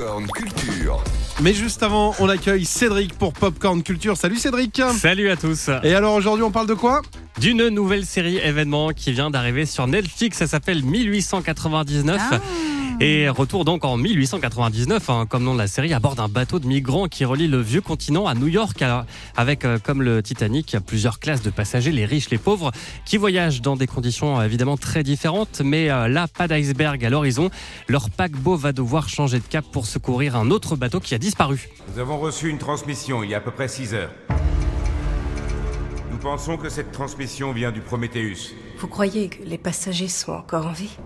Popcorn Culture. Mais juste avant, on accueille Cédric pour Popcorn Culture. Salut Cédric Salut à tous Et alors aujourd'hui on parle de quoi? D'une nouvelle série événement qui vient d'arriver sur Netflix, ça s'appelle 1899. Et retour donc en 1899, hein, comme nom de la série, à bord d'un bateau de migrants qui relie le vieux continent à New York, avec euh, comme le Titanic, plusieurs classes de passagers, les riches, les pauvres, qui voyagent dans des conditions euh, évidemment très différentes, mais euh, là, pas d'iceberg à l'horizon. Leur paquebot va devoir changer de cap pour secourir un autre bateau qui a disparu. Nous avons reçu une transmission il y a à peu près 6 heures. Nous pensons que cette transmission vient du Prometheus. Vous croyez que les passagers sont encore en vie?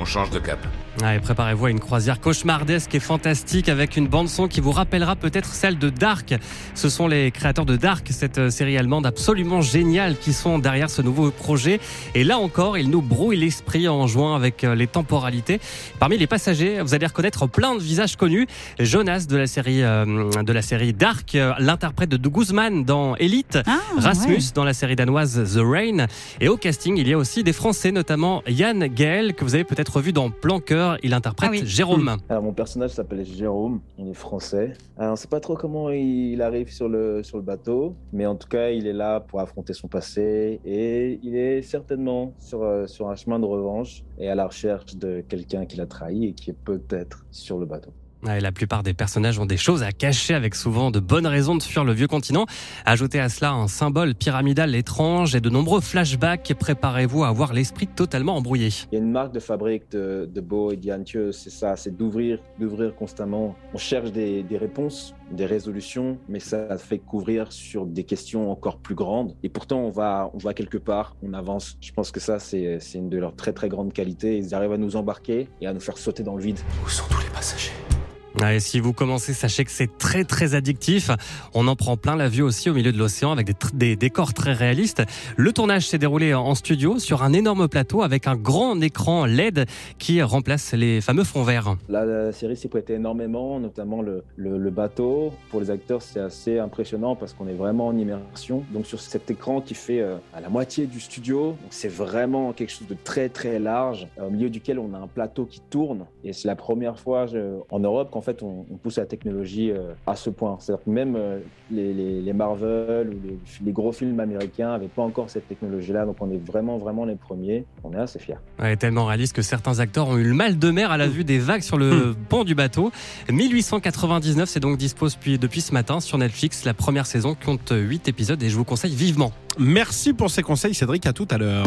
On change de cap. Allez, préparez-vous à une croisière cauchemardesque et fantastique avec une bande-son qui vous rappellera peut-être celle de Dark. Ce sont les créateurs de Dark, cette euh, série allemande absolument géniale qui sont derrière ce nouveau projet. Et là encore, ils nous brouillent l'esprit en jouant avec euh, les temporalités. Parmi les passagers, vous allez reconnaître plein de visages connus. Jonas de la série, euh, de la série Dark, l'interprète de Guzman dans Elite, Ah, Rasmus ouais. dans la série danoise The Rain. Et au casting, il y a aussi des Français, notamment Yann Gaël, que vous avez peut-être vu dans Plan Il interprète Ah oui. Jérôme. Alors mon personnage s'appelle Jérôme, il est français. Alors, on ne sait pas trop comment il arrive sur le, sur le bateau, mais en tout cas il est là pour affronter son passé et il est certainement sur, euh, sur un chemin de revanche et à la recherche de quelqu'un qui l'a trahi et qui est peut-être sur le bateau. La plupart des personnages ont des choses à cacher avec souvent de bonnes raisons de fuir le vieux continent. Ajoutez à cela un symbole pyramidal étrange et de nombreux flashbacks. Préparez-vous à avoir l'esprit totalement embrouillé. Il y a une marque de fabrique de, de Beau et d'Iantieux, c'est ça, c'est d'ouvrir, d'ouvrir constamment. On cherche des, des réponses, des résolutions, mais ça fait couvrir sur des questions encore plus grandes. Et pourtant, on va, on va quelque part, on avance. Je pense que ça, c'est c'est une de leurs très très grandes qualités. Ils arrivent à nous embarquer et à nous faire sauter dans le vide. Où sont tous les passagers? Ouais, si vous commencez, sachez que c'est très très addictif. On en prend plein la vue aussi au milieu de l'océan avec des, décors très réalistes. Le tournage s'est déroulé en studio sur un énorme plateau avec un grand écran LED qui remplace les fameux fonds verts. La, série s'y prêtait énormément, notamment le, bateau. Pour les acteurs, c'est assez impressionnant parce qu'on est vraiment en immersion. Donc sur cet écran qui fait euh, à la moitié du studio, c'est vraiment quelque chose de très très large, euh, au milieu duquel on a un plateau qui tourne. Et c'est la première fois en Europe qu'en fait on, on pousse la technologie euh, à ce point. C'est-à-dire que même euh, les, les- les Marvel ou les, les gros films américains n'avaient pas encore cette technologie-là. Donc on est vraiment vraiment les premiers. On est assez fiers. Ouais, tellement réaliste que certains acteurs ont eu le mal de mer à la vue des vagues sur le pont du bateau. 1899, c'est donc dispose depuis, depuis ce matin sur Netflix. La première saison compte 8 épisodes et je vous conseille vivement. Merci pour ces conseils Cédric, à tout à l'heure.